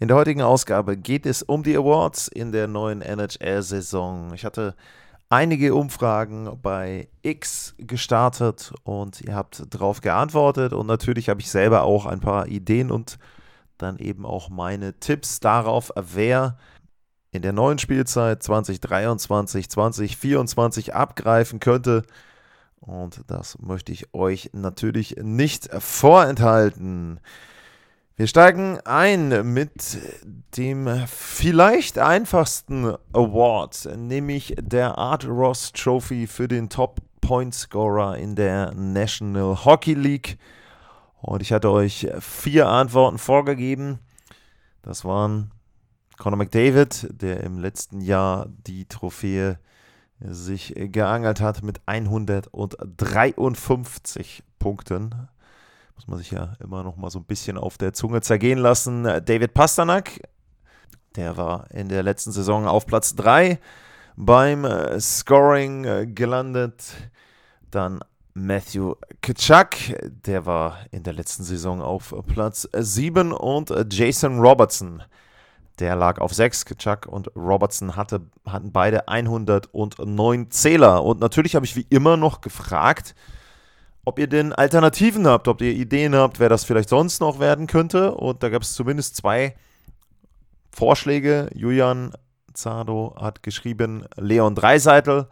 In der heutigen Ausgabe geht es um die Awards in der neuen NHL-Saison. Ich hatte einige Umfragen bei X gestartet und ihr habt darauf geantwortet und natürlich habe ich selber auch ein paar Ideen und dann eben auch meine Tipps darauf, wer in der neuen Spielzeit 2023, 2024 abgreifen könnte. Und das möchte ich euch natürlich nicht vorenthalten. Wir steigen ein mit dem vielleicht einfachsten Award, nämlich der Art Ross Trophy für den Top Point Scorer in der National Hockey League. Und ich hatte euch vier Antworten vorgegeben. Das waren Conor McDavid, der im letzten Jahr die Trophäe sich geangelt hat mit 153 Punkten. Muss man sich ja immer noch mal so ein bisschen auf der Zunge zergehen lassen. David Pasternak, der war in der letzten Saison auf Platz 3 beim äh, Scoring äh, gelandet. Dann Matthew Kitschak, der war in der letzten Saison auf Platz 7 und äh, Jason Robertson, der lag auf 6. Chuck und Robertson hatte, hatten beide 109 Zähler. Und natürlich habe ich wie immer noch gefragt, ob ihr denn Alternativen habt, ob ihr Ideen habt, wer das vielleicht sonst noch werden könnte. Und da gab es zumindest zwei Vorschläge. Julian Zado hat geschrieben Leon Dreiseitel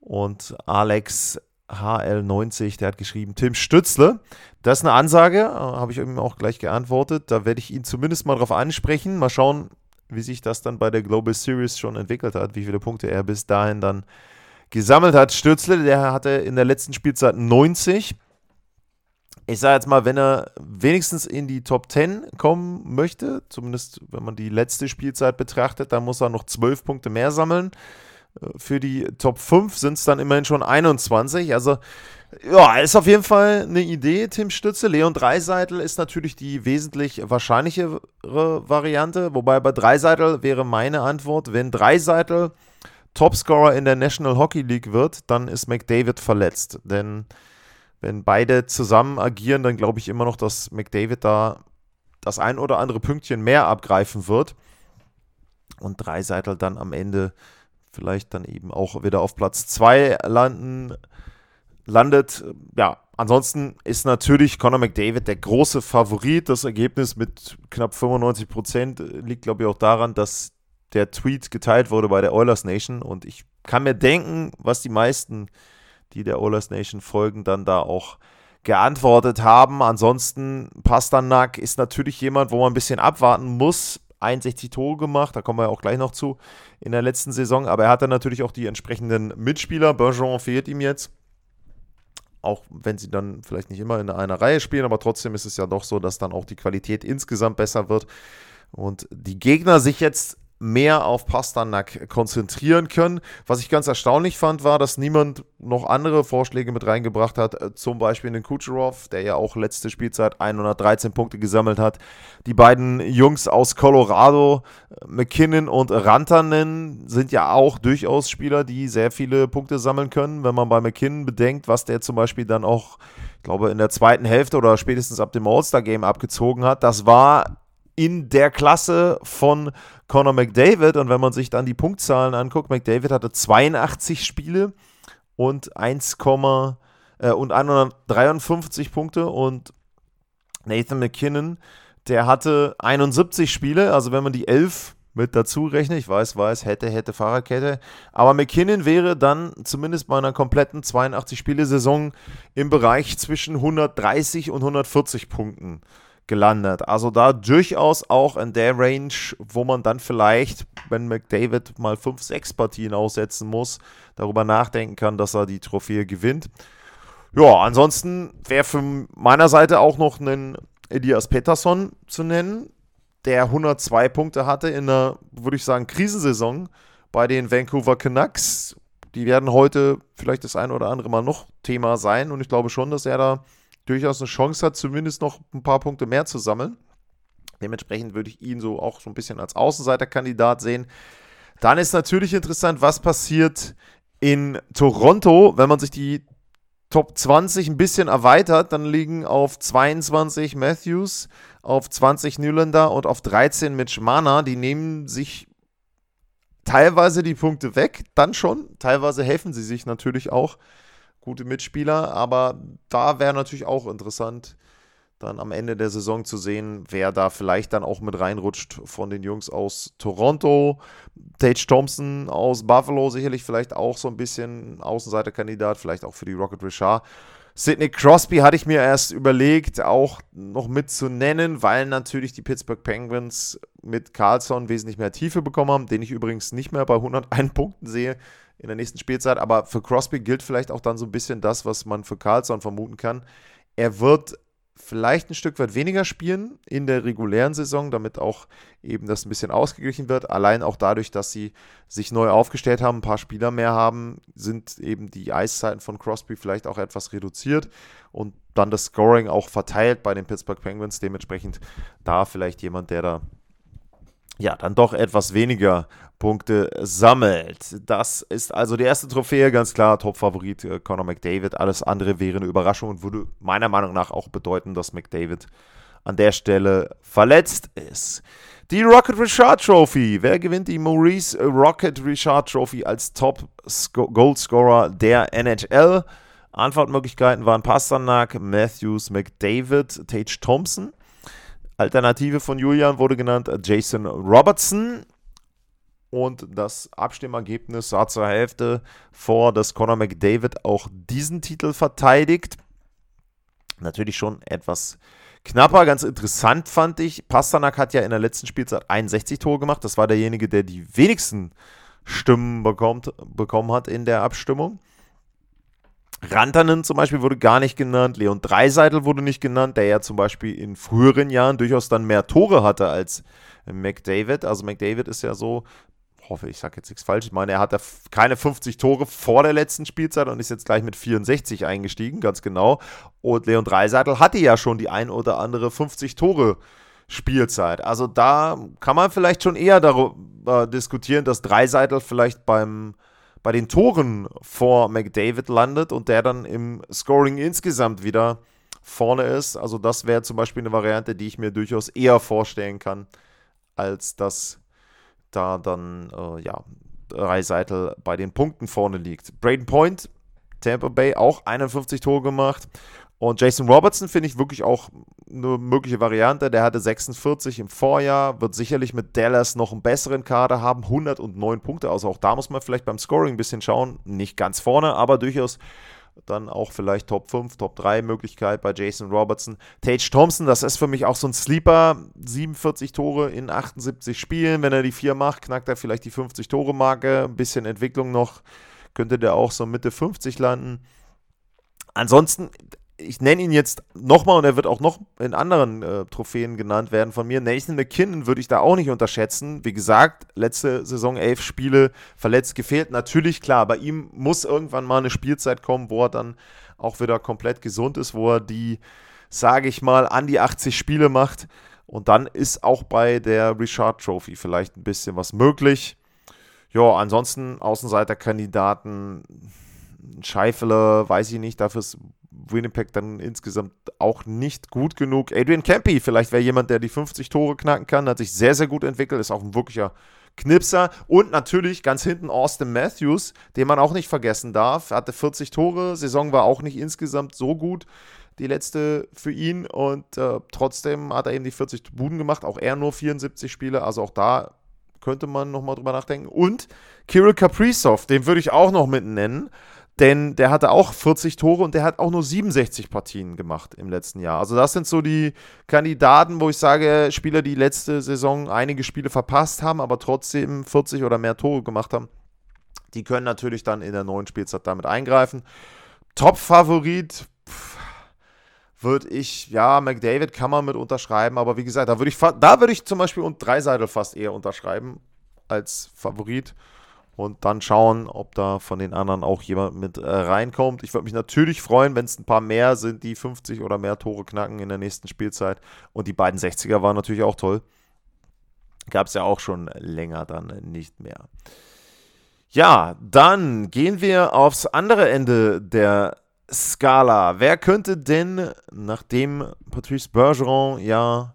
und Alex HL90, der hat geschrieben Tim Stützle. Das ist eine Ansage, habe ich ihm auch gleich geantwortet. Da werde ich ihn zumindest mal drauf ansprechen. Mal schauen, wie sich das dann bei der Global Series schon entwickelt hat, wie viele Punkte er bis dahin dann gesammelt hat. Stützle, der hatte in der letzten Spielzeit 90. Ich sage jetzt mal, wenn er wenigstens in die Top 10 kommen möchte, zumindest wenn man die letzte Spielzeit betrachtet, dann muss er noch 12 Punkte mehr sammeln. Für die Top 5 sind es dann immerhin schon 21. Also ja, ist auf jeden Fall eine Idee, Tim Stütze. Leon Dreiseitel ist natürlich die wesentlich wahrscheinlichere Variante, wobei bei Dreiseitel wäre meine Antwort, wenn Dreiseitel Topscorer in der National Hockey League wird, dann ist McDavid verletzt. Denn wenn beide zusammen agieren, dann glaube ich immer noch, dass McDavid da das ein oder andere Pünktchen mehr abgreifen wird. Und Dreiseitel dann am Ende vielleicht dann eben auch wieder auf Platz 2 landen landet. Ja, ansonsten ist natürlich Conor McDavid der große Favorit. Das Ergebnis mit knapp 95 Prozent liegt, glaube ich, auch daran, dass der Tweet geteilt wurde bei der Oilers Nation. Und ich kann mir denken, was die meisten, die der Oilers Nation folgen, dann da auch geantwortet haben. Ansonsten, Pasternak ist natürlich jemand, wo man ein bisschen abwarten muss. 61 Tore gemacht, da kommen wir ja auch gleich noch zu in der letzten Saison. Aber er hatte natürlich auch die entsprechenden Mitspieler. Bergeron fehlt ihm jetzt auch wenn sie dann vielleicht nicht immer in einer Reihe spielen, aber trotzdem ist es ja doch so, dass dann auch die Qualität insgesamt besser wird und die Gegner sich jetzt mehr auf Pasternak konzentrieren können. Was ich ganz erstaunlich fand, war, dass niemand noch andere Vorschläge mit reingebracht hat. Äh, zum Beispiel den Kucherov, der ja auch letzte Spielzeit 113 Punkte gesammelt hat. Die beiden Jungs aus Colorado, äh, McKinnon und Rantanen, sind ja auch durchaus Spieler, die sehr viele Punkte sammeln können. Wenn man bei McKinnon bedenkt, was der zum Beispiel dann auch ich glaube, in der zweiten Hälfte oder spätestens ab dem All-Star-Game abgezogen hat. Das war in der Klasse von Conor McDavid. Und wenn man sich dann die Punktzahlen anguckt, McDavid hatte 82 Spiele und 1, äh, und 153 Punkte. Und Nathan McKinnon, der hatte 71 Spiele, also wenn man die 11 mit dazu rechnet, ich weiß, weiß, hätte, hätte, Fahrerkette, aber McKinnon wäre dann zumindest bei einer kompletten 82-Spiele-Saison im Bereich zwischen 130 und 140 Punkten gelandet. Also da durchaus auch in der Range, wo man dann vielleicht, wenn McDavid mal 5, 6 Partien aussetzen muss, darüber nachdenken kann, dass er die Trophäe gewinnt. Ja, ansonsten wäre von meiner Seite auch noch ein Elias Pettersson zu nennen. der 102 Punkte hatte in einer, würde ich sagen, Krisensaison bei den Vancouver Canucks. Die werden heute vielleicht das ein oder andere Mal noch Thema sein und ich glaube schon, dass er da durchaus eine Chance hat, zumindest noch ein paar Punkte mehr zu sammeln. Dementsprechend würde ich ihn so auch so ein bisschen als Außenseiterkandidat sehen. Dann ist natürlich interessant, was passiert in Toronto, wenn man sich die Top 20 ein bisschen erweitert, dann liegen auf 22 Matthews, auf 20 Nylander und auf 13 Mitch Mana. Die nehmen sich teilweise die Punkte weg, dann schon. Teilweise helfen sie sich natürlich auch. Gute Mitspieler, aber da wäre natürlich auch interessant, dann am Ende der Saison zu sehen, wer da vielleicht dann auch mit reinrutscht von den Jungs aus Toronto. Tage Thompson aus Buffalo sicherlich vielleicht auch so ein bisschen Außenseiterkandidat, vielleicht auch für die Rocket Richard. Sidney Crosby hatte ich mir erst überlegt, auch noch mit zu nennen, weil natürlich die Pittsburgh Penguins mit Carlson wesentlich mehr Tiefe bekommen haben, den ich übrigens nicht mehr bei 101 Punkten sehe in der nächsten Spielzeit. Aber für Crosby gilt vielleicht auch dann so ein bisschen das, was man für Carlson vermuten kann. Er wird vielleicht ein Stück weit weniger spielen in der regulären Saison, damit auch eben das ein bisschen ausgeglichen wird. Allein auch dadurch, dass sie sich neu aufgestellt haben, ein paar Spieler mehr haben, sind eben die Eiszeiten von Crosby vielleicht auch etwas reduziert und dann das Scoring auch verteilt bei den Pittsburgh Penguins. Dementsprechend da vielleicht jemand, der da ja, dann doch etwas weniger Punkte sammelt. Das ist also die erste Trophäe, ganz klar, Top-Favorit äh, Conor McDavid. Alles andere wäre eine Überraschung und würde meiner Meinung nach auch bedeuten, dass McDavid an der Stelle verletzt ist. Die Rocket Richard Trophy. Wer gewinnt die Maurice Rocket Richard Trophy als Top Goalscorer der NHL? Antwortmöglichkeiten waren Pasternak, Matthews, McDavid, Tage Thompson. Alternative von Julian wurde genannt Jason Robertson. Und das Abstimmergebnis sah zur Hälfte vor, dass Conor McDavid auch diesen Titel verteidigt. Natürlich schon etwas knapper, ganz interessant fand ich. Pasternak hat ja in der letzten Spielzeit 61 Tore gemacht. Das war derjenige, der die wenigsten Stimmen bekommt, bekommen hat in der Abstimmung. Rantanen zum Beispiel wurde gar nicht genannt, Leon Dreiseitel wurde nicht genannt, der ja zum Beispiel in früheren Jahren durchaus dann mehr Tore hatte als McDavid. Also McDavid ist ja so, hoffe ich sage jetzt nichts falsch, ich meine, er hatte keine 50 Tore vor der letzten Spielzeit und ist jetzt gleich mit 64 eingestiegen, ganz genau. Und Leon Dreiseitel hatte ja schon die ein oder andere 50 Tore Spielzeit. Also da kann man vielleicht schon eher darüber diskutieren, dass Dreiseitel vielleicht beim bei den Toren vor McDavid landet und der dann im Scoring insgesamt wieder vorne ist. Also das wäre zum Beispiel eine Variante, die ich mir durchaus eher vorstellen kann, als dass da dann äh, ja Reiseitel bei den Punkten vorne liegt. Braden Point, Tampa Bay auch 51 Tore gemacht und Jason Robertson finde ich wirklich auch eine mögliche Variante. Der hatte 46 im Vorjahr, wird sicherlich mit Dallas noch einen besseren Kader haben, 109 Punkte. Also auch da muss man vielleicht beim Scoring ein bisschen schauen. Nicht ganz vorne, aber durchaus dann auch vielleicht Top 5, Top 3 Möglichkeit bei Jason Robertson. Tage Thompson, das ist für mich auch so ein Sleeper. 47 Tore in 78 Spielen. Wenn er die 4 macht, knackt er vielleicht die 50 Tore Marke. Ein bisschen Entwicklung noch, könnte der auch so Mitte 50 landen. Ansonsten, ich nenne ihn jetzt nochmal und er wird auch noch in anderen äh, Trophäen genannt werden von mir. Nathan McKinnon würde ich da auch nicht unterschätzen. Wie gesagt, letzte Saison elf Spiele verletzt gefehlt. Natürlich, klar, bei ihm muss irgendwann mal eine Spielzeit kommen, wo er dann auch wieder komplett gesund ist, wo er die, sage ich mal, an die 80 Spiele macht. Und dann ist auch bei der Richard Trophy vielleicht ein bisschen was möglich. Ja, ansonsten Außenseiterkandidaten. Scheifele, weiß ich nicht, dafür ist Winnipeg dann insgesamt auch nicht gut genug. Adrian Campy, vielleicht wäre jemand, der die 50 Tore knacken kann, hat sich sehr, sehr gut entwickelt, ist auch ein wirklicher Knipser. Und natürlich ganz hinten Austin Matthews, den man auch nicht vergessen darf. Hatte 40 Tore, Saison war auch nicht insgesamt so gut, die letzte für ihn. Und äh, trotzdem hat er eben die 40 Buden gemacht, auch er nur 74 Spiele. Also auch da könnte man nochmal drüber nachdenken. Und Kirill Kaprizov, den würde ich auch noch mit nennen. Denn der hatte auch 40 Tore und der hat auch nur 67 Partien gemacht im letzten Jahr. Also das sind so die Kandidaten, wo ich sage, Spieler, die letzte Saison einige Spiele verpasst haben, aber trotzdem 40 oder mehr Tore gemacht haben, die können natürlich dann in der neuen Spielzeit damit eingreifen. Top-Favorit, würde ich, ja, McDavid kann man mit unterschreiben, aber wie gesagt, da würde ich, da ich zum Beispiel und Dreiseitel fast eher unterschreiben als Favorit und dann schauen, ob da von den anderen auch jemand mit äh, reinkommt. Ich würde mich natürlich freuen, wenn es ein paar mehr sind, die 50 oder mehr Tore knacken in der nächsten Spielzeit. Und die beiden 60er waren natürlich auch toll. Gab es ja auch schon länger dann nicht mehr. Ja, dann gehen wir aufs andere Ende der Skala. Wer könnte denn, nachdem Patrice Bergeron ja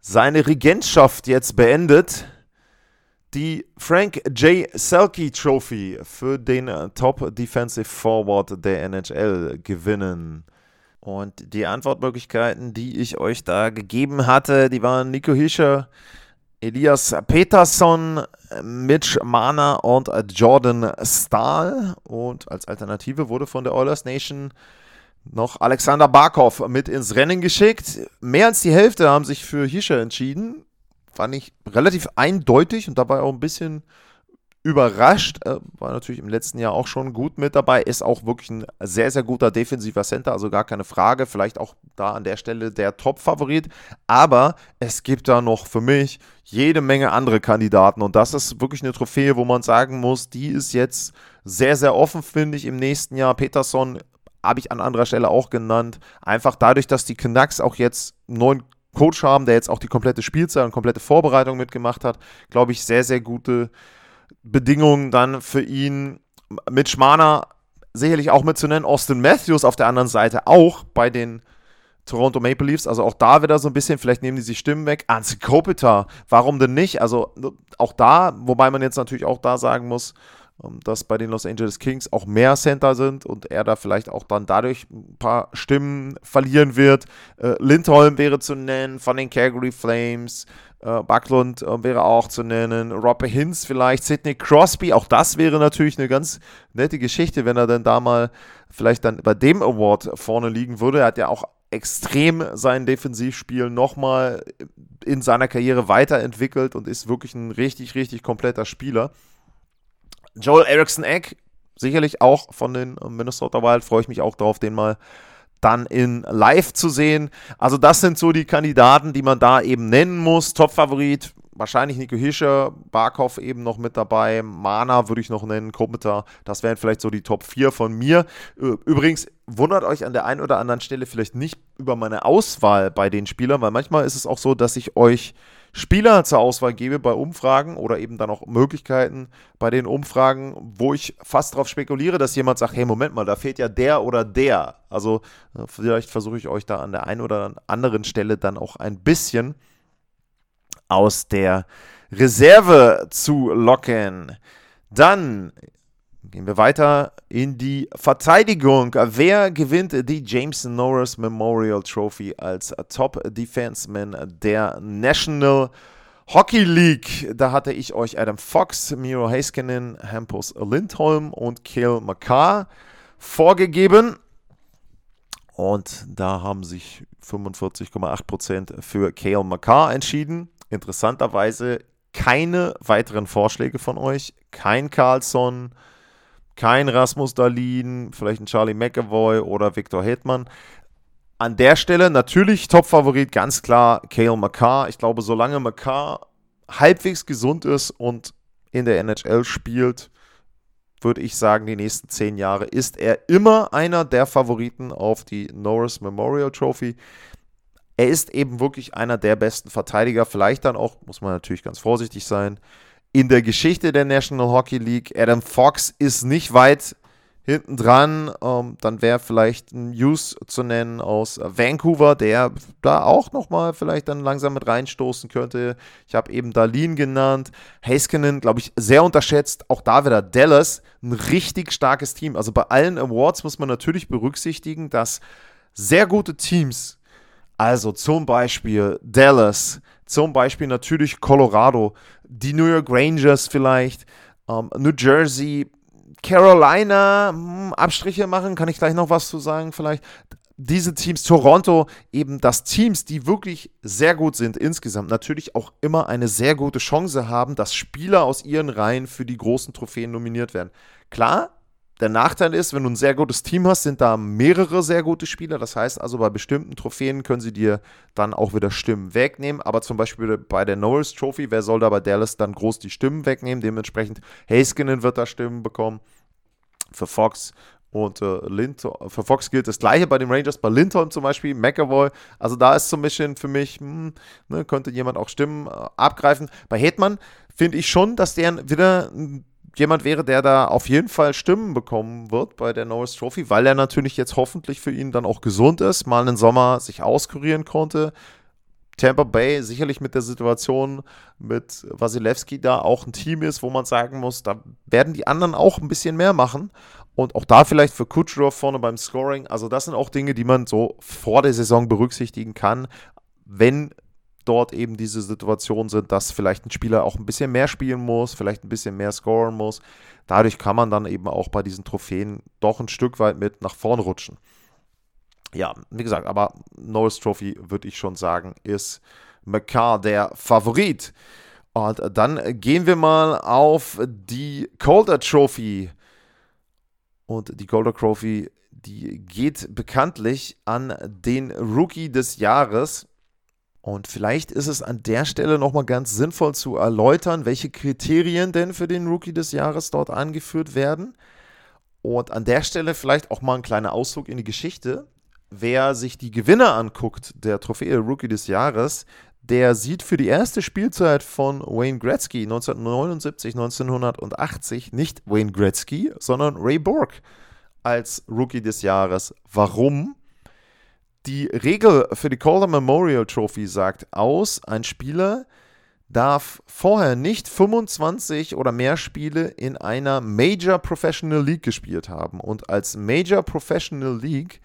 seine Regentschaft jetzt beendet, die Frank J. Selke Trophy für den Top Defensive Forward der NHL gewinnen? Und die Antwortmöglichkeiten, die ich euch da gegeben hatte, die waren Nico Hischer, Elias Peterson, Mitch Mana und Jordan Stahl. Und als Alternative wurde von der Oilers Nation noch Alexander Barkov mit ins Rennen geschickt. Mehr als die Hälfte haben sich für Hischer entschieden fand ich relativ eindeutig und dabei auch ein bisschen überrascht. Äh, war natürlich im letzten Jahr auch schon gut mit dabei. Ist auch wirklich ein sehr, sehr guter defensiver Center, also gar keine Frage. Vielleicht auch da an der Stelle der Top-Favorit. Aber es gibt da noch für mich jede Menge andere Kandidaten. Und das ist wirklich eine Trophäe, wo man sagen muss, die ist jetzt sehr, sehr offen, finde ich, im nächsten Jahr. Peterson habe ich an anderer Stelle auch genannt. Einfach dadurch, dass die Canucks auch jetzt neuen Coach haben, der jetzt auch die komplette Spielzeit und komplette Vorbereitung mitgemacht hat, glaube ich, sehr, sehr gute Bedingungen dann für ihn. Mit Schmaner sicherlich auch mitzunennen. Austin Matthews auf der anderen Seite auch bei den Toronto Maple Leafs, also auch da wieder so ein bisschen, vielleicht nehmen die sich Stimmen weg. Anze Kopitar, warum denn nicht? Also auch da, wobei man jetzt natürlich auch da sagen muss, dass bei den Los Angeles Kings auch mehr Center sind und er da vielleicht auch dann dadurch ein paar Stimmen verlieren wird. Äh, Lindholm wäre zu nennen, von den Calgary Flames. Äh, Bucklund äh, wäre auch zu nennen. Robert Hinz vielleicht, Sidney Crosby. Auch das wäre natürlich eine ganz nette Geschichte, wenn er dann da mal vielleicht dann bei dem Award vorne liegen würde. Er hat ja auch extrem sein Defensivspiel nochmal in seiner Karriere weiterentwickelt und ist wirklich ein richtig, richtig kompletter Spieler. Joel Erickson Egg, sicherlich auch von den Minnesota Wild, freue ich mich auch darauf, den mal dann in live zu sehen. Also das sind so die Kandidaten, die man da eben nennen muss. Top-Favorit, wahrscheinlich Nico Hischer, Barkov eben noch mit dabei, Mana würde ich noch nennen, Kopitar, das wären vielleicht so die Top 4 von mir. Übrigens, wundert euch an der einen oder anderen Stelle vielleicht nicht über meine Auswahl bei den Spielern, weil manchmal ist es auch so, dass ich euch Spieler zur Auswahl gebe bei Umfragen oder eben dann auch Möglichkeiten bei den Umfragen, wo ich fast darauf spekuliere, dass jemand sagt, hey, Moment mal, da fehlt ja der oder der. Also äh, vielleicht versuche ich euch da an der einen oder anderen Stelle dann auch ein bisschen aus der Reserve zu locken. Dann Gehen wir weiter in die Verteidigung. Wer gewinnt die Jameson Norris Memorial Trophy als Top Defenseman der National Hockey League? Da hatte ich euch Adam Fox, Miro Heiskanen, Hampus Lindholm und Kale McCarr vorgegeben. Und da haben sich 45,8% für Kale McCarr entschieden. Interessanterweise keine weiteren Vorschläge von euch. Kein Carlson, kein Rasmus Dalin, vielleicht ein Charlie McAvoy oder Victor Hetman. An der Stelle natürlich Top-Favorit, ganz klar Kale McCarr. Ich glaube, solange McCarr halbwegs gesund ist und in der NHL spielt, würde ich sagen, die nächsten zehn Jahre ist er immer einer der Favoriten auf die Norris Memorial Trophy. Er ist eben wirklich einer der besten Verteidiger, vielleicht dann auch, muss man natürlich ganz vorsichtig sein, in der Geschichte der National Hockey League. Adam Fox ist nicht weit hinten dran. Ähm, dann wäre vielleicht ein Hughes zu nennen aus Vancouver, der da auch nochmal vielleicht dann langsam mit reinstoßen könnte. Ich habe eben Darlene genannt. Haskinen, glaube ich, sehr unterschätzt. Auch da wieder Dallas, ein richtig starkes Team. Also bei allen Awards muss man natürlich berücksichtigen, dass sehr gute Teams, also zum Beispiel Dallas, zum Beispiel natürlich Colorado, die New York Rangers vielleicht, ähm, New Jersey, Carolina, mh, hm, Abstriche machen, kann ich gleich noch was zu sagen vielleicht. Diese Teams, Toronto, eben das Teams, die wirklich sehr gut sind insgesamt, natürlich auch immer eine sehr gute Chance haben, dass Spieler aus ihren Reihen für die großen Trophäen nominiert werden. Klar, der Nachteil ist, wenn du ein sehr gutes Team hast, sind da mehrere sehr gute Spieler. Das heißt also, bei bestimmten Trophäen können sie dir dann auch wieder Stimmen wegnehmen. Aber zum Beispiel bei der Norris Trophy, wer soll da bei Dallas dann groß die Stimmen wegnehmen? Dementsprechend, Haskinen wird da Stimmen bekommen. Für Fox und äh, Lindholm, für Fox gilt das gleiche bei den Rangers, bei Lindholm zum Beispiel, McAvoy. Also da ist so ein bisschen für mich, hm, ne, könnte jemand auch Stimmen äh, abgreifen. Bei Hetman finde ich schon, dass der wieder jemand wäre, der da auf jeden Fall Stimmen bekommen wird bei der Norris Trophy, weil er natürlich jetzt hoffentlich für ihn dann auch gesund ist, mal einen Sommer sich auskurieren konnte. Tampa Bay sicherlich mit der Situation mit Wasilewski da auch ein Team ist, wo man sagen muss, da werden die anderen auch ein bisschen mehr machen. Und auch da vielleicht für Kucherov vorne beim Scoring. Also das sind auch Dinge, die man so vor der Saison berücksichtigen kann, wenn dort eben diese Situationen sind, dass vielleicht ein Spieler auch ein bisschen mehr spielen muss, vielleicht ein bisschen mehr scoren muss. Dadurch kann man dann eben auch bei diesen Trophäen doch ein Stück weit mit nach vorn rutschen. Ja, wie gesagt, aber Norris Trophy würde ich schon sagen, ist McCarr der Favorit. Und dann gehen wir mal auf die Calder Trophy. Und die Golden Trophy, die geht bekanntlich an den Rookie des Jahres. Und vielleicht ist es an der Stelle nochmal ganz sinnvoll zu erläutern, welche Kriterien denn für den Rookie des Jahres dort angeführt werden. Und an der Stelle vielleicht auch mal ein kleiner Ausflug in die Geschichte. Wer sich die Gewinner anguckt, der Trophäe Rookie des Jahres, der sieht für die erste Spielzeit von Wayne Gretzky 1979, 1980 nicht Wayne Gretzky, sondern Ray Borg als Rookie des Jahres. Warum? Die Regel für die Calder Memorial Trophy sagt aus, ein Spieler darf vorher nicht 25 oder mehr Spiele in einer Major Professional League gespielt haben. Und als Major Professional League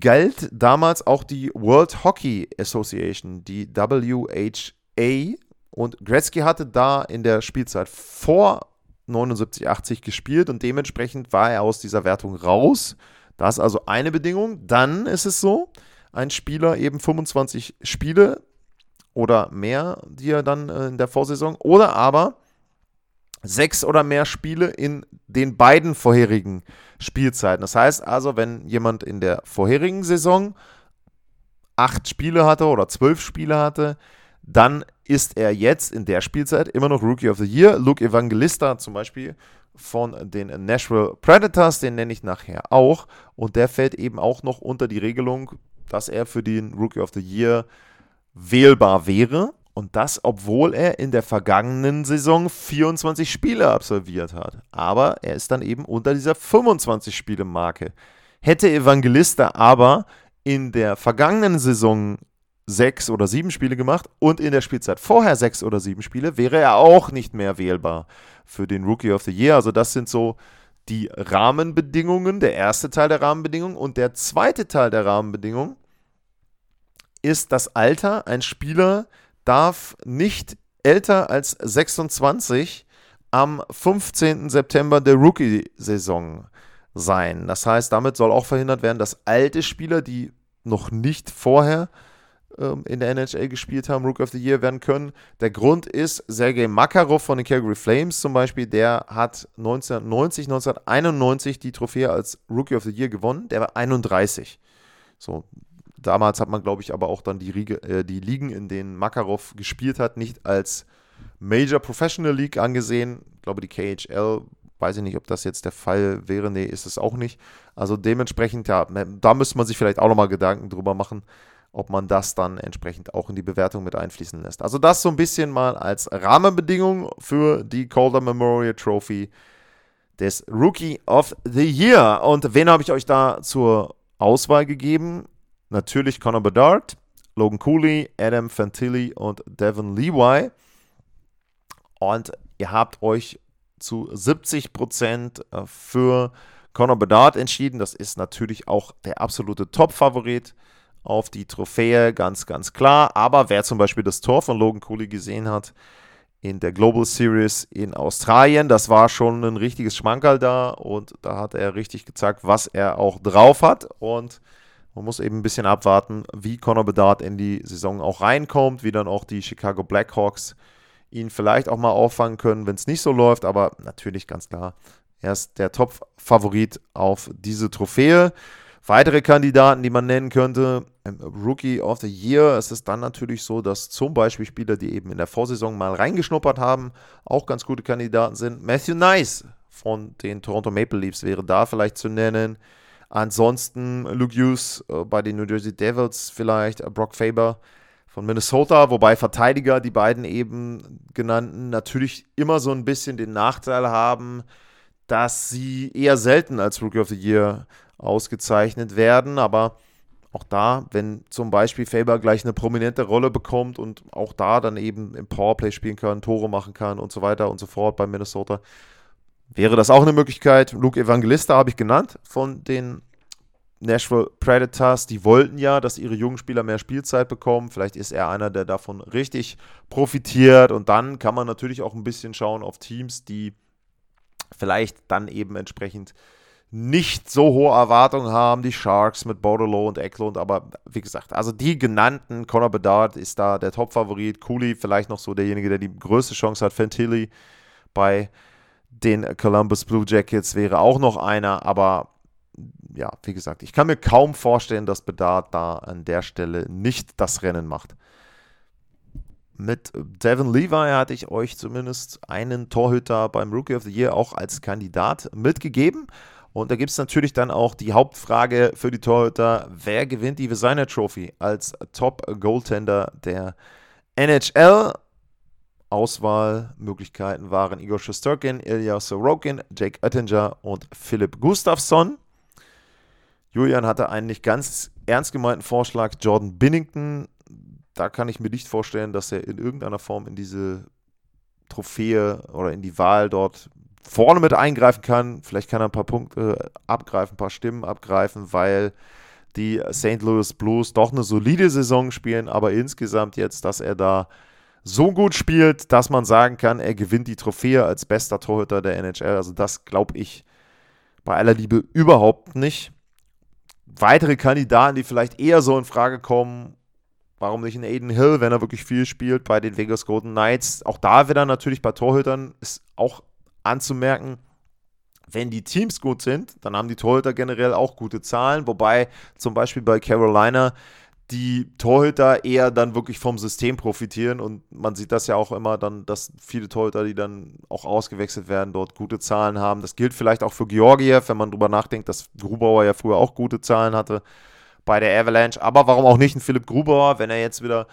galt damals auch die World Hockey Association, die WHA. Und Gretzky hatte da in der Spielzeit vor 79, 80 gespielt und dementsprechend war er aus dieser Wertung raus. Das ist also eine Bedingung. Dann ist es so, ein Spieler eben 25 Spiele oder mehr, die er dann äh, in der Vorsaison, oder aber sechs oder mehr Spiele in den beiden vorherigen Spielzeiten. Das heißt also, wenn jemand in der vorherigen Saison acht Spiele hatte oder zwölf Spiele hatte, dann ist er jetzt in der Spielzeit immer noch Rookie of the Year. Luke Evangelista zum Beispiel von den Nashville Predators, den nenne ich nachher auch. Und der fällt eben auch noch unter die Regelung, dass er für den Rookie of the Year wählbar wäre. Und das, obwohl er in der vergangenen Saison 24 Spiele absolviert hat. Aber er ist dann eben unter dieser 25-Spiele-Marke. Hätte Evangelista aber in der vergangenen Saison sechs oder sieben Spiele gemacht und in der Spielzeit vorher sechs oder sieben Spiele, wäre er auch nicht mehr wählbar für den Rookie of the Year. Also das sind so die Rahmenbedingungen, der erste Teil der Rahmenbedingungen und der zweite Teil der Rahmenbedingungen ist das Alter. Ein Spieler, darf nicht älter als 26 am 15. September der Rookie-Saison sein. Das heißt, damit soll auch verhindert werden, dass alte Spieler, die noch nicht vorher ähm, in der NHL gespielt haben, Rookie of the Year werden können. Der Grund ist, Sergei Makarov von den Calgary Flames zum Beispiel, der hat 1990, 1991 die Trophäe als Rookie of the Year gewonnen. Der war 31. So, Damals hat man, glaube ich, aber auch dann die, Riege, äh, die Ligen, in denen Makarov gespielt hat, nicht als Major Professional League angesehen. Ich glaube, die KHL, weiß ich nicht, ob das jetzt der Fall wäre. Nee, ist es auch nicht. Also dementsprechend, ja, da müsste man sich vielleicht auch nochmal Gedanken drüber machen, ob man das dann entsprechend auch in die Bewertung mit einfließen lässt. Also das so ein bisschen mal als Rahmenbedingung für die Calder Memorial Trophy des Rookie of the Year. Und wen habe ich euch da zur Auswahl gegeben? Natürlich Conor Bedard, Logan Cooley, Adam Fantilli und Devin Levi. Und ihr habt euch zu 70% äh, für Conor Bedard entschieden. Das ist natürlich auch der absolute Top-Favorit auf die Trophäe, ganz, ganz klar. Aber wer zum Beispiel das Tor von Logan Cooley gesehen hat in der Global Series in Australien, das war schon ein richtiges Schmankerl da und da hat er richtig gezeigt, was er auch drauf hat. Und man muss eben ein bisschen abwarten, wie Conor Bedard in die Saison auch reinkommt, wie dann auch die Chicago Blackhawks ihn vielleicht auch mal auffangen können, wenn es nicht so läuft. Aber natürlich ganz klar, Er ist der Top-Favorit auf diese Trophäe. Weitere Kandidaten, die man nennen könnte, Rookie of the Year, es ist dann natürlich so, dass zum Beispiel Spieler, die eben in der Vorsaison mal reingeschnuppert haben, auch ganz gute Kandidaten sind. Matthew Nice von den Toronto Maple Leafs wäre da vielleicht zu nennen. Ansonsten Luke Hughes äh, bei den New Jersey Devils vielleicht, äh, Brock Faber von Minnesota, wobei Verteidiger, die beiden eben genannten, natürlich immer so ein bisschen den Nachteil haben, dass sie eher selten als Rookie of the Year ausgezeichnet werden. Aber auch da, wenn zum Beispiel Faber gleich eine prominente Rolle bekommt und auch da dann eben im Powerplay spielen kann, Tore machen kann und so weiter und so fort bei Minnesota, wäre das auch eine Möglichkeit. Luke Evangelista habe ich genannt von den Nashville Predators. Die wollten ja, dass ihre jungen Spieler mehr Spielzeit bekommen. Vielleicht ist er einer, der davon richtig profitiert. Und dann kann man natürlich auch ein bisschen schauen auf Teams, die vielleicht dann eben entsprechend nicht so hohe Erwartungen haben, die Sharks mit Bordelot und Eklund, aber wie gesagt, also die genannten, Conor Bedard ist da der Top-Favorit, Cooley vielleicht noch so derjenige, der die größte Chance hat, Fantilli bei den Columbus Blue Jackets wäre auch noch einer, aber ja, wie gesagt, ich kann mir kaum vorstellen, dass Bedard da an der Stelle nicht das Rennen macht. Mit Devin Levi hatte ich euch zumindest einen Torhüter beim Rookie of the Year auch als Kandidat mitgegeben. Und da gibt es natürlich dann auch die Hauptfrage für die Torhüter: Wer gewinnt die Designer Trophy als Top Goaltender der NHL? Auswahlmöglichkeiten waren Igor Shosturkin, Ilya Sorokin, Jake Oettinger und Philipp Gustafsson. Julian hatte einen nicht ganz ernst gemeinten Vorschlag, Jordan Binnington. Da kann ich mir nicht vorstellen, dass er in irgendeiner Form in diese Trophäe oder in die Wahl dort vorne mit eingreifen kann. Vielleicht kann er ein paar Punkte abgreifen, ein paar Stimmen abgreifen, weil die St. Louis Blues doch eine solide Saison spielen, aber insgesamt jetzt, dass er da so gut spielt, dass man sagen kann, er gewinnt die Trophäe als bester Torhüter der NHL. Also das glaube ich bei aller Liebe überhaupt nicht. Weitere Kandidaten, die vielleicht eher so in Frage kommen, warum nicht in Aiden Hill, wenn er wirklich viel spielt bei den Vegas Golden Knights. Auch da wieder natürlich bei Torhütern ist auch anzumerken, wenn die Teams gut sind, dann haben die Torhüter generell auch gute Zahlen, wobei zum Beispiel bei Carolina die Torhüter eher dann wirklich vom System profitieren und man sieht das ja auch immer dann, dass viele Torhüter, die dann auch ausgewechselt werden, dort gute Zahlen haben. Das gilt vielleicht auch für Georgiev, wenn man drüber nachdenkt, dass Grubauer ja früher auch gute Zahlen hatte bei der Avalanche. Aber warum auch nicht ein Philipp Grubauer, wenn er jetzt wieder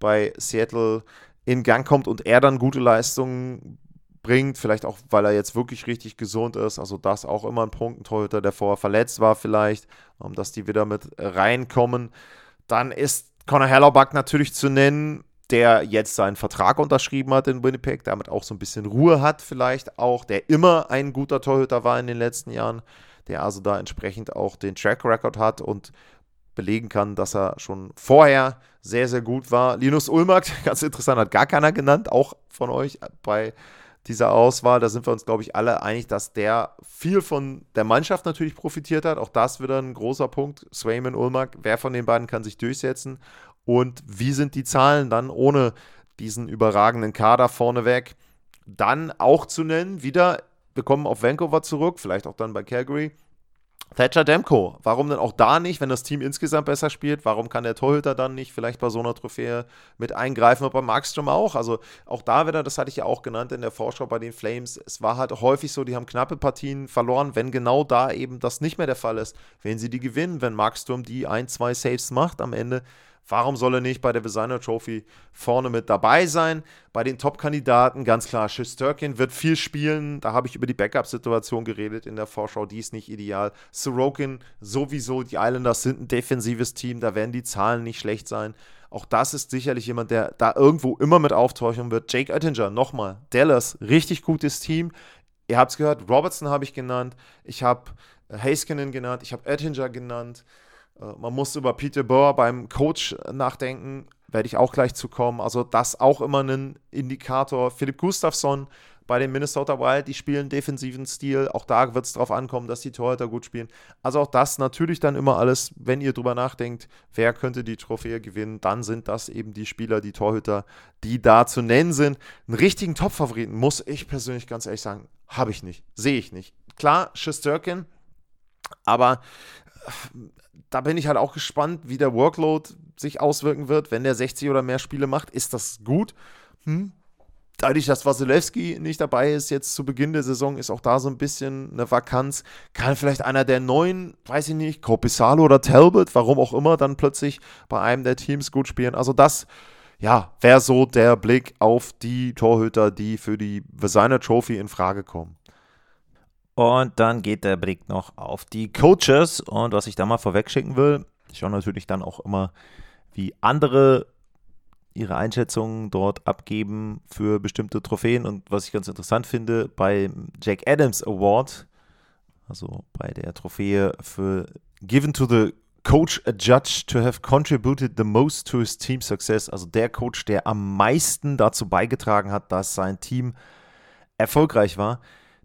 bei Seattle in Gang kommt und er dann gute Leistungen bringt, vielleicht auch, weil er jetzt wirklich richtig gesund ist. Also das auch immer ein Punkt, ein Torhüter, der vorher verletzt war vielleicht, um, dass die wieder mit reinkommen. Dann ist Conor Hellerback natürlich zu nennen, der jetzt seinen Vertrag unterschrieben hat in Winnipeg, damit auch so ein bisschen Ruhe hat vielleicht auch, der immer ein guter Torhüter war in den letzten Jahren, der also da entsprechend auch den Track Record hat und belegen kann, dass er schon vorher sehr, sehr gut war. Linus Ulmark, ganz interessant, hat gar keiner genannt, auch von euch bei dieser Auswahl. Da sind wir uns, glaube ich, alle einig, dass der viel von der Mannschaft natürlich profitiert hat. Auch das wieder ein großer Punkt. Swayman, Ulmark, wer von den beiden kann sich durchsetzen? Und wie sind die Zahlen dann ohne diesen überragenden Kader vorneweg? Dann auch zu nennen, wieder, wir kommen auf Vancouver zurück, vielleicht auch dann bei Calgary. Thatcher Demko, warum denn auch da nicht, wenn das Team insgesamt besser spielt? Warum kann der Torhüter dann nicht vielleicht bei so einer Trophäe mit eingreifen und bei Markstrom auch? Also auch da wieder, das hatte ich ja auch genannt in der Vorschau bei den Flames, es war halt häufig so, die haben knappe Partien verloren, wenn genau da eben das nicht mehr der Fall ist. Wenn sie die gewinnen, wenn Markstrom die ein, zwei Saves macht am Ende, Warum soll er nicht bei der Designer Trophy vorne mit dabei sein? Bei den Top-Kandidaten ganz klar, Schisterkin wird viel spielen. Da habe ich über die Backup-Situation geredet in der Vorschau. Die ist nicht ideal. Sorokin sowieso. Die Islanders sind ein defensives Team. Da werden die Zahlen nicht schlecht sein. Auch das ist sicherlich jemand, der da irgendwo immer mit auftauchen wird. Jake Oettinger, nochmal. Dallas, richtig gutes Team. Ihr habt es gehört. Robertson habe ich genannt. Ich habe Haskinen genannt. Ich habe Oettinger genannt. Äh, man muss über Peter Burr beim Coach nachdenken, werde ich auch gleich zu kommen. Also das auch immer ein Indikator. Philipp Gustafsson bei den Minnesota Wild, die spielen defensiven Stil. Auch da wird es darauf ankommen, dass die Torhüter gut spielen. Also auch das natürlich dann immer alles, wenn ihr drüber nachdenkt, wer könnte die Trophäe gewinnen, dann sind das eben die Spieler, die Torhüter, die da zu nennen sind. Einen richtigen Top-Favoriten, muss ich persönlich ganz ehrlich sagen, habe ich nicht, sehe ich nicht klar, Shesterkin, aber da bin ich halt auch gespannt, wie der Workload sich auswirken wird. Wenn der 60 oder mehr Spiele macht, ist das gut. Hm. Dadurch, dass Wasilewski nicht dabei ist, jetzt zu Beginn der Saison, ist auch da so ein bisschen eine Vakanz. Kann vielleicht einer der neuen, weiß ich nicht, Corpisalo oder Talbot, warum auch immer, dann plötzlich bei einem der Teams gut spielen. Also das, ja, wäre so der Blick auf die Torhüter, die für die Designer Trophy in Frage kommen. Und dann geht der Blick noch auf die Coaches. Und was ich da mal vorweg schicken will, ich schaue natürlich dann auch immer, wie andere ihre Einschätzungen dort abgeben für bestimmte Trophäen. Und was ich ganz interessant finde, beim Jack Adams Award, also bei der Trophäe für Given to the Coach a Judge to have contributed the most to his team success, also der Coach, der am meisten dazu beigetragen hat, dass sein Team erfolgreich war.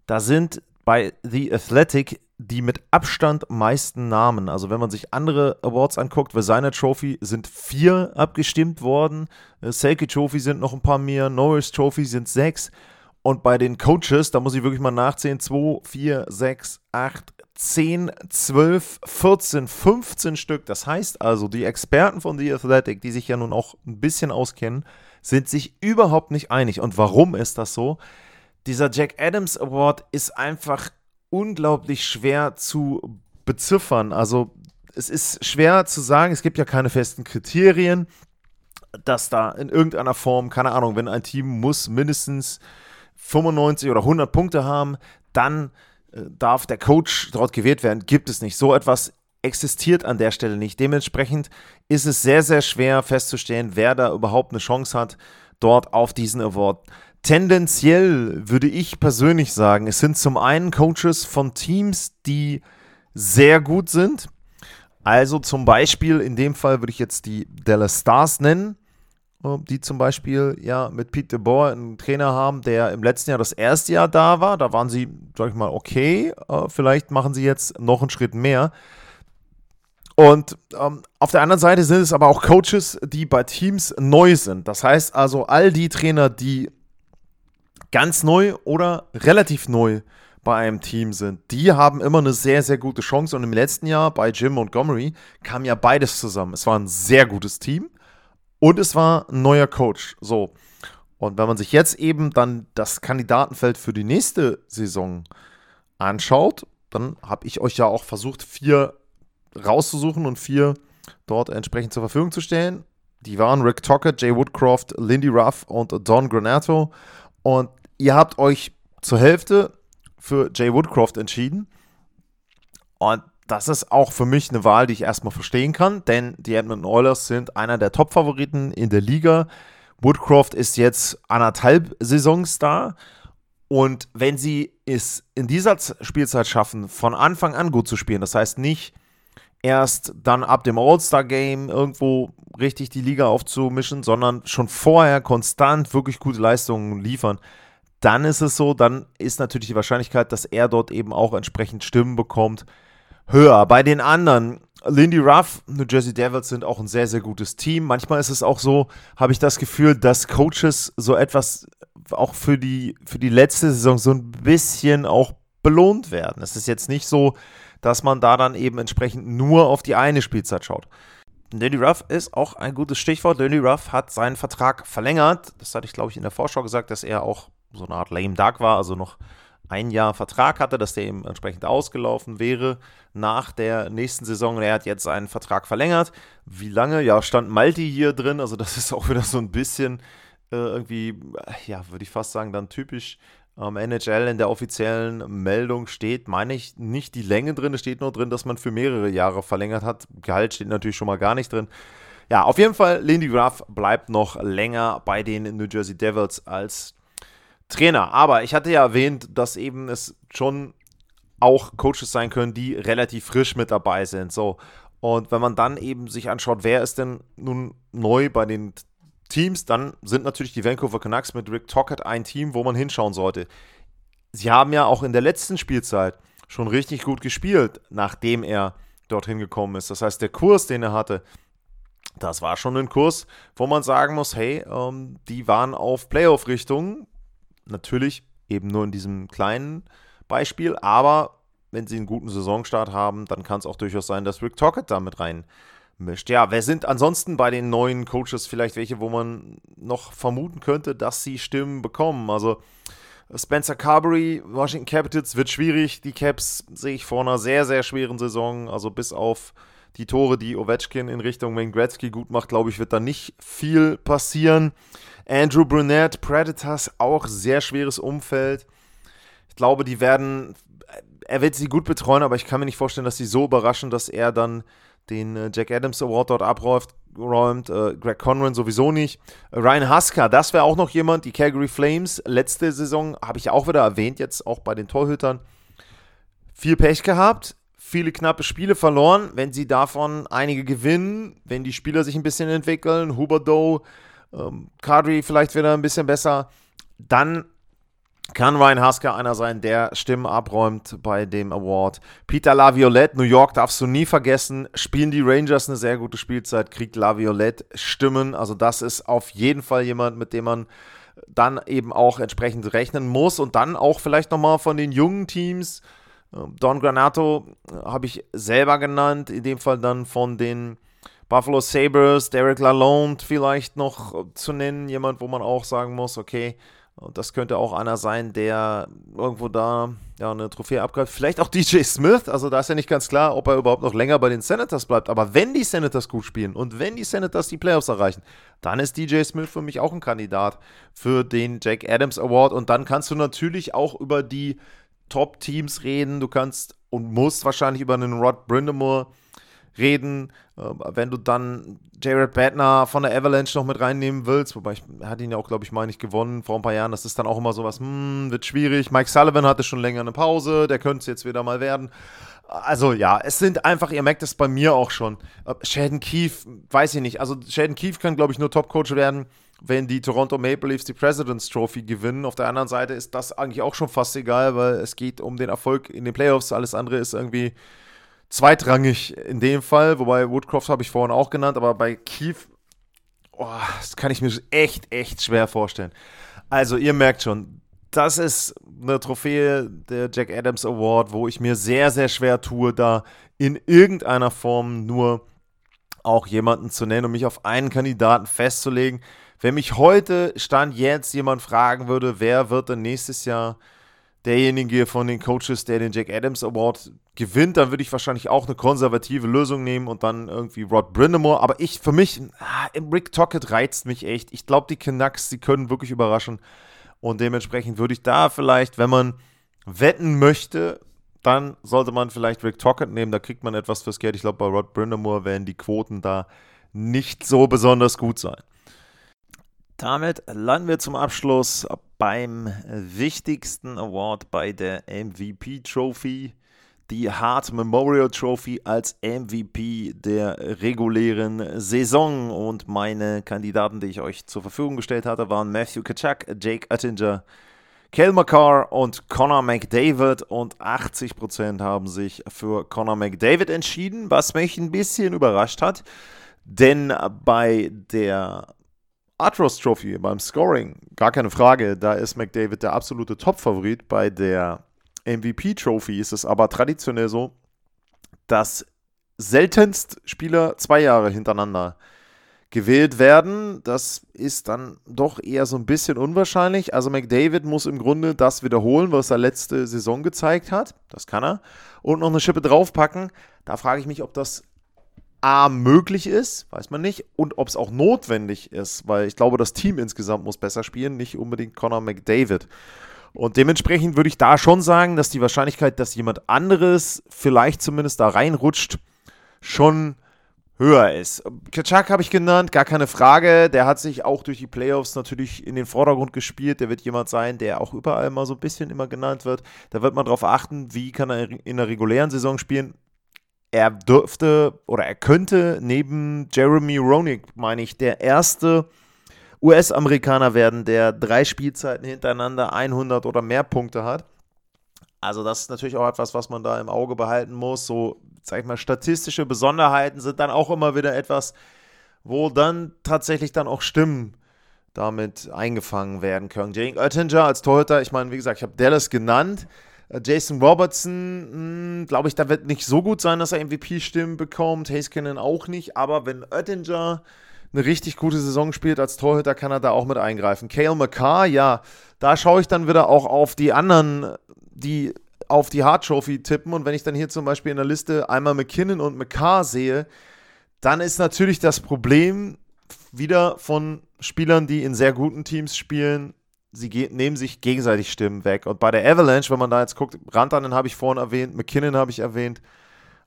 Da sind bei The Athletic die mit Abstand meisten Namen. Also wenn man sich andere Awards anguckt, Versailles Trophy sind vier abgestimmt worden, äh, Selkie Trophy sind noch ein paar mehr, Norris Trophy sind sechs. Und bei den Coaches, da muss ich wirklich mal nachzählen, 2, 4, 6, 8, 10, 12, 14, 15 Stück. Das heißt also, die Experten von The Athletic, die sich ja nun auch ein bisschen auskennen, sind sich überhaupt nicht einig. Und warum ist das so? Dieser Jack Adams Award ist einfach unglaublich schwer zu beziffern. Also es ist schwer zu sagen, es gibt ja keine festen Kriterien, dass da in irgendeiner Form, keine Ahnung, wenn ein Team muss mindestens 95 oder 100 Punkte haben, dann äh, darf der Coach dort gewählt werden. Gibt es nicht. So etwas existiert an der Stelle nicht. Dementsprechend ist es sehr, sehr schwer festzustellen, wer da überhaupt eine Chance hat, dort auf diesen Award Tendenziell würde ich persönlich sagen, es sind zum einen Coaches von Teams, die sehr gut sind. Also zum Beispiel, in dem Fall würde ich jetzt die Dallas Stars nennen, äh, die zum Beispiel ja mit Pete DeBoer einen Trainer haben, der im letzten Jahr das erste Jahr da war. Da waren sie, sag ich mal, okay. Äh, vielleicht machen sie jetzt noch einen Schritt mehr. Und ähm, auf der anderen Seite sind es aber auch Coaches, die bei Teams neu sind. Das heißt also, all die Trainer, die ganz neu oder relativ neu bei einem Team sind, die haben immer eine sehr, sehr gute Chance. Und im letzten Jahr bei Jim Montgomery kam ja beides zusammen. Es war ein sehr gutes Team und es war ein neuer Coach. So. Und wenn man sich jetzt eben dann das Kandidatenfeld für die nächste Saison anschaut, dann habe ich euch ja auch versucht, vier rauszusuchen und vier dort entsprechend zur Verfügung zu stellen. Die waren Rick Tockett, Jay Woodcroft, Lindy Ruff und Don Granato. Und ihr habt euch zur Hälfte für Jay Woodcroft entschieden. Und das ist auch für mich eine Wahl, die ich erstmal verstehen kann, denn die Edmonton Oilers sind einer der Top-Favoriten in der Liga. Woodcroft ist jetzt anderthalb Saisons da. Und wenn sie es in dieser Spielzeit schaffen, von Anfang an gut zu spielen, das heißt nicht erst dann ab dem All-Star-Game irgendwo richtig die Liga aufzumischen, sondern schon vorher konstant wirklich gute Leistungen liefern, dann ist es so, dann ist natürlich die Wahrscheinlichkeit, dass er dort eben auch entsprechend Stimmen bekommt, höher. Bei den anderen, Lindy Ruff, New Jersey Devils sind auch ein sehr, sehr gutes Team. Manchmal ist es auch so, habe ich das Gefühl, dass Coaches so etwas auch für die, für die letzte Saison so ein bisschen auch belohnt werden. Es ist jetzt nicht so, dass man da dann eben entsprechend nur auf die eine Spielzeit schaut. Danny Ruff ist auch ein gutes Stichwort. Danny Ruff hat seinen Vertrag verlängert. Das hatte ich, glaube ich, in der Vorschau gesagt, dass er auch so eine Art lame duck war, also noch ein Jahr Vertrag hatte, dass der eben entsprechend ausgelaufen wäre nach der nächsten Saison. er hat jetzt seinen Vertrag verlängert. Wie lange? Ja, stand Malti hier drin. Also das ist auch wieder so ein bisschen äh, irgendwie, ja, würde ich fast sagen, dann typisch ähm, NHL in der offiziellen Meldung steht, meine ich, nicht die Länge drin, es steht nur drin, dass man für mehrere Jahre verlängert hat. Gehalt steht natürlich schon mal gar nicht drin. Ja, auf jeden Fall, Lindy Graff bleibt noch länger bei den New Jersey Devils als Trainer. Aber ich hatte ja erwähnt, dass eben es schon auch Coaches sein können, die relativ frisch mit dabei sind. So. Und wenn man dann eben sich anschaut, wer ist denn nun neu bei den Teams, dann sind natürlich die Vancouver Canucks mit Rick Tockett ein Team, wo man hinschauen sollte. Sie haben ja auch in der letzten Spielzeit schon richtig gut gespielt, nachdem er dorthin gekommen ist. Das heißt, der Kurs, den er hatte, das war schon ein Kurs, wo man sagen muss, hey, ähm, die waren auf Playoff-Richtung. Natürlich eben nur in diesem kleinen Beispiel. Aber wenn sie einen guten Saisonstart haben, dann kann es auch durchaus sein, dass Rick Tockett da mit reinmischt. Ja, wer sind ansonsten bei den neuen Coaches vielleicht welche, wo man noch vermuten könnte, dass sie Stimmen bekommen? Also Spencer Carberry, Washington Capitals, wird schwierig. Die Caps sehe ich vor einer sehr, sehr schweren Saison. Also bis auf die Tore, die Ovechkin in Richtung Wayne Gretzky gut macht, glaube ich, wird da nicht viel passieren. Andrew Brunette, Predators, auch sehr schweres Umfeld. Ich glaube, die werden, er wird sie gut betreuen, aber ich kann mir nicht vorstellen, dass sie so überraschen, dass er dann den äh, Jack Adams Award dort abräumt. Räumt, äh, Greg Conran sowieso nicht. Äh, Ryan Husker, das wäre auch noch jemand. Die Calgary Flames, letzte Saison habe ich auch wieder erwähnt, jetzt auch bei den Torhütern. Viel Pech gehabt, viele knappe Spiele verloren. Wenn sie davon einige gewinnen, wenn die Spieler sich ein bisschen entwickeln, Huberdo, ähm, Kadri vielleicht wieder ein bisschen besser, dann kann Ryan Husker einer sein, der Stimmen abräumt bei dem Award. Peter Laviolette, New York darfst du nie vergessen. Spielen die Rangers eine sehr gute Spielzeit, kriegt Laviolette Stimmen. Also das ist auf jeden Fall jemand, mit dem man dann eben auch entsprechend rechnen muss. Und dann auch vielleicht nochmal von den jungen Teams ähm, Don Granato habe ich selber genannt, in dem Fall dann von den Buffalo Sabres, Derek Lalonde vielleicht noch zu nennen, jemand, wo man auch sagen muss, okay, äh, das könnte auch einer sein, der irgendwo da ja, eine Trophäe abgreift. Vielleicht auch DJ Smith, also da ist ja nicht ganz klar, ob er überhaupt noch länger bei den Senators bleibt. Aber wenn die Senators gut spielen und wenn die Senators die Playoffs erreichen, dann ist DJ Smith für mich auch ein Kandidat für den Jack Adams Award. Und dann kannst du natürlich auch über die Top-Teams reden. Du kannst und musst wahrscheinlich über einen Rod Brindamore reden. Äh, wenn du dann Jared Badner von der Avalanche noch mit reinnehmen willst, wobei ich, hat ihn ja auch, glaube ich, mal nicht gewonnen vor ein paar Jahren. Das ist dann auch immer sowas, hm, wird schwierig. Mike Sullivan hatte schon länger eine Pause, der könnte es jetzt wieder mal werden. Also ja, es sind einfach, ihr merkt es bei mir auch schon. Äh, Sheldon Keefe, weiß ich nicht. Also Sheldon Keefe kann, glaube ich, nur Top-Coach werden wenn die Toronto Maple Leafs die President's Trophy gewinnen. Auf der anderen Seite ist das eigentlich auch schon fast egal, weil es geht um den Erfolg in den Playoffs. Alles andere ist irgendwie zweitrangig in dem Fall. Wobei Woodcroft habe ich vorhin auch genannt, aber bei Keith, oh, das kann ich mir echt, echt schwer vorstellen. Also ihr merkt schon, das ist eine Trophäe der Jack Adams Award, wo ich mir sehr, sehr schwer tue, da in irgendeiner Form nur auch jemanden zu nennen und mich auf einen Kandidaten festzulegen. Wenn mich heute, Stand jetzt, jemand fragen würde, wer wird denn nächstes Jahr derjenige von den Coaches, der den Jack Adams Award gewinnt, dann würde ich wahrscheinlich auch eine konservative Lösung nehmen und dann irgendwie Rod Brindamore. Aber ich, für mich, ah, Rick Tockett reizt mich echt. Ich glaube, die Canucks, die können wirklich überraschen. Und dementsprechend würde ich da vielleicht, wenn man wetten möchte, dann sollte man vielleicht Rick Tockett nehmen. Da kriegt man etwas fürs Geld. Ich glaube, bei Rod Brindamore werden die Quoten da nicht so besonders gut sein. Damit landen wir zum Abschluss beim wichtigsten Award bei der MVP Trophy, die Hart Memorial Trophy als MVP der regulären Saison. Und meine Kandidaten, die ich euch zur Verfügung gestellt hatte, waren Matthew Kachuk, Jake Oettinger, Kel McCarr und Connor McDavid. Und 80% haben sich für Connor McDavid entschieden, was mich ein bisschen überrascht hat. Denn bei der Atros Trophy beim Scoring, gar keine Frage, da ist McDavid der absolute Top-Favorit. Bei der MVP Trophy ist es aber traditionell so, dass seltenst Spieler zwei Jahre hintereinander gewählt werden. Das ist dann doch eher so ein bisschen unwahrscheinlich. Also McDavid muss im Grunde das wiederholen, was er letzte Saison gezeigt hat. Das kann er. Und noch eine Schippe draufpacken. Da frage ich mich, ob das A möglich ist, weiß man nicht, und ob es auch notwendig ist, weil ich glaube, das Team insgesamt muss besser spielen, nicht unbedingt Conor McDavid. Und dementsprechend würde ich da schon sagen, dass die Wahrscheinlichkeit, dass jemand anderes vielleicht zumindest da reinrutscht, schon höher ist. Kaczak habe ich genannt, gar keine Frage. Der hat sich auch durch die Playoffs natürlich in den Vordergrund gespielt. Der wird jemand sein, der auch überall mal so ein bisschen immer genannt wird. Da wird man darauf achten, wie kann er in der regulären Saison spielen er dürfte oder er könnte neben Jeremy Roenick, meine ich, der erste US-Amerikaner werden, der drei Spielzeiten hintereinander 100 oder mehr Punkte hat. Also das ist natürlich auch etwas, was man da im Auge behalten muss. So, sag ich mal, statistische Besonderheiten sind dann auch immer wieder etwas, wo dann tatsächlich dann auch Stimmen damit eingefangen werden können. Jake Oettinger als Torhüter, ich meine, wie gesagt, ich habe Dallas genannt. Äh, Jason Robertson, hm, glaube ich, da wird nicht so gut sein, dass er MVP-Stimmen bekommt. Haskinen auch nicht. Aber wenn Oettinger eine richtig gute Saison spielt als Torhüter, kann er da auch mit eingreifen. Kale McCarr, ja, da schaue ich dann wieder auch auf die anderen, die auf die Hard Trophy tippen. Und wenn ich dann hier zum Beispiel in der Liste einmal McKinnon und McCarr sehe, dann ist natürlich das Problem wieder von Spielern, die in sehr guten Teams spielen, sie nehmen sich gegenseitig Stimmen weg. Und bei der Avalanche, wenn man da jetzt guckt, Rantanen habe ich vorhin erwähnt, McKinnon habe ich erwähnt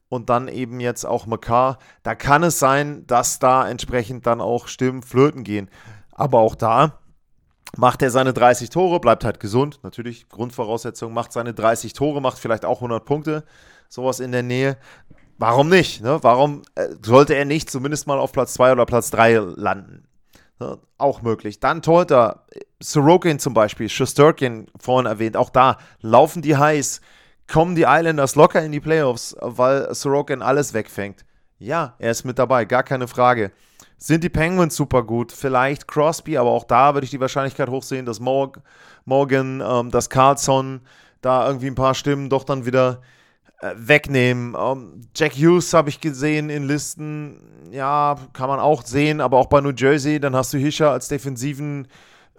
und dann eben jetzt auch McCarr, da kann es sein, dass da entsprechend dann auch Stimmen flöten gehen. Aber auch da macht er seine 30 Tore, bleibt halt gesund, natürlich Grundvoraussetzung, macht seine 30 Tore, macht vielleicht auch 100 Punkte, sowas in der Nähe. Warum nicht? Ne? Warum äh, sollte er nicht zumindest mal auf Platz 2 oder Platz 3 landen? Ne? Auch möglich. Dann Torhüter, Sorokin zum Beispiel, Schusterkin vorhin erwähnt, auch da laufen die heiß, kommen die Islanders locker in die Playoffs, weil Sorokin alles wegfängt. Ja, er ist mit dabei, gar keine Frage. Sind die Penguins super gut? Vielleicht Crosby, aber auch da würde ich die Wahrscheinlichkeit hochsehen, dass Morgan, ähm, dass Carlson da irgendwie ein paar Stimmen doch dann wieder wegnehmen. Ähm, Jack Hughes habe ich gesehen in Listen. Ja, kann man auch sehen, aber auch bei New Jersey. Dann hast du Hischer als defensiven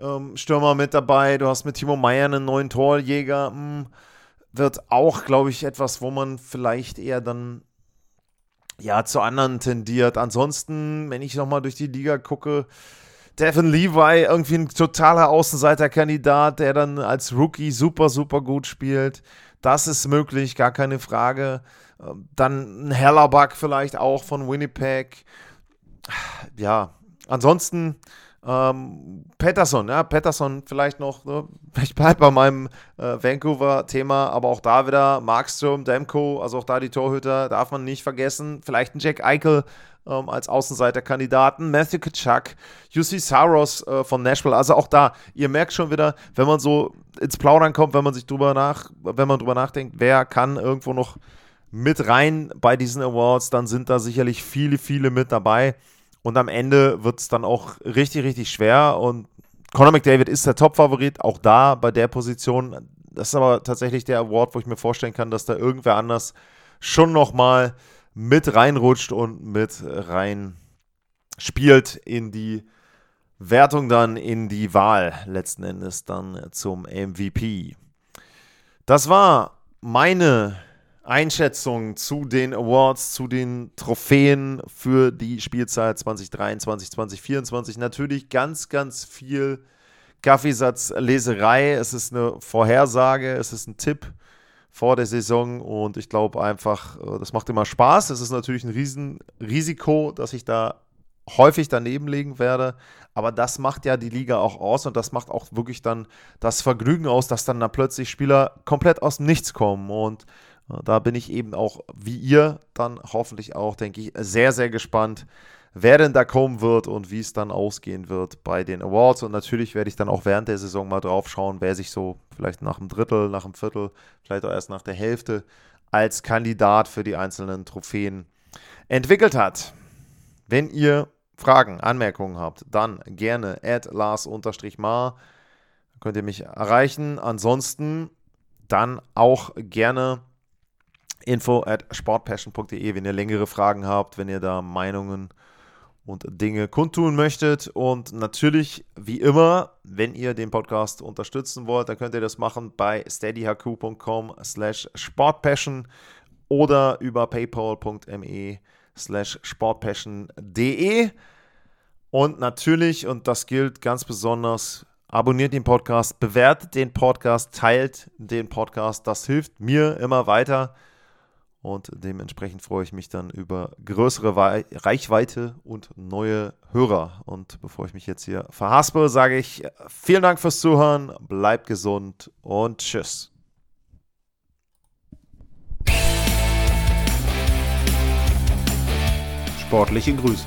ähm, Stürmer mit dabei. Du hast mit Timo Meyer einen neuen Torjäger. Hm, wird auch, glaube ich, etwas, wo man vielleicht eher dann ja zu anderen tendiert. Ansonsten, wenn ich nochmal durch die Liga gucke, Devin Levi, irgendwie ein totaler Außenseiterkandidat, der dann als Rookie super, super gut spielt. Das ist möglich, gar keine Frage. Ähm, dann ein Hellerback vielleicht auch von Winnipeg. Ja, ansonsten ähm, Patterson, ja, Patterson vielleicht noch, ne? ich bleibe bei meinem äh, Vancouver-Thema, aber auch da wieder Markstrom, Demko, also auch da die Torhüter, darf man nicht vergessen. Vielleicht ein Jack Eichel ähm, als Außenseiterkandidaten, Matthew Kachuk, UC Saros äh, von Nashville, also auch da, ihr merkt schon wieder, wenn man so ins Plaudern kommt, wenn man sich drüber nach, wenn man drüber nachdenkt, wer kann irgendwo noch mit rein bei diesen Awards, dann sind da sicherlich viele, viele mit dabei. Und am Ende wird es dann auch richtig, richtig schwer. Und Conor McDavid ist der Top-Favorit, auch da bei der Position. Das ist aber tatsächlich der Award, wo ich mir vorstellen kann, dass da irgendwer anders schon nochmal mit reinrutscht und mit rein spielt in die Wertung dann, in die Wahl letzten Endes dann zum MVP. Das war meine Einschätzung zu den Awards, zu den Trophäen für die Spielzeit 2023, 2024. Natürlich ganz, ganz viel Kaffeesatzleserei. Es ist eine Vorhersage, es ist ein Tipp vor der Saison und ich glaube einfach, äh, das macht immer Spaß. Es ist natürlich ein Riesenrisiko, dass ich da häufig daneben legen werde. Aber das macht ja die Liga auch aus und das macht auch wirklich dann das Vergnügen aus, dass dann da plötzlich Spieler komplett aus dem Nichts kommen. Und da bin ich eben auch, wie ihr, dann hoffentlich auch, denke ich, sehr, sehr gespannt, wer denn da kommen wird und wie es dann ausgehen wird bei den Awards. Und natürlich werde ich dann auch während der Saison mal drauf schauen, wer sich so vielleicht nach einem Drittel, nach einem Viertel, vielleicht auch erst nach der Hälfte als Kandidat für die einzelnen Trophäen entwickelt hat. Wenn ihr Fragen, Anmerkungen habt, dann gerne at Lars-Mar. Könnt ihr mich erreichen. Ansonsten dann auch gerne info at sportpassion.de, wenn ihr längere Fragen habt, wenn ihr da Meinungen und Dinge kundtun möchtet. Und natürlich, wie immer, wenn ihr den Podcast unterstützen wollt, dann könnt ihr das machen bei steadyhq.com slash sportpassion oder über paypal.me slash sportpassion.de. Und natürlich, und das gilt ganz besonders, abonniert den Podcast, bewertet den Podcast, teilt den Podcast. Das hilft mir immer weiter und dementsprechend freue ich mich dann über größere Reichweite und neue Hörer. Und bevor ich mich jetzt hier verhaspe, sage ich vielen Dank fürs Zuhören, bleibt gesund und tschüss. Sportliche Grüße.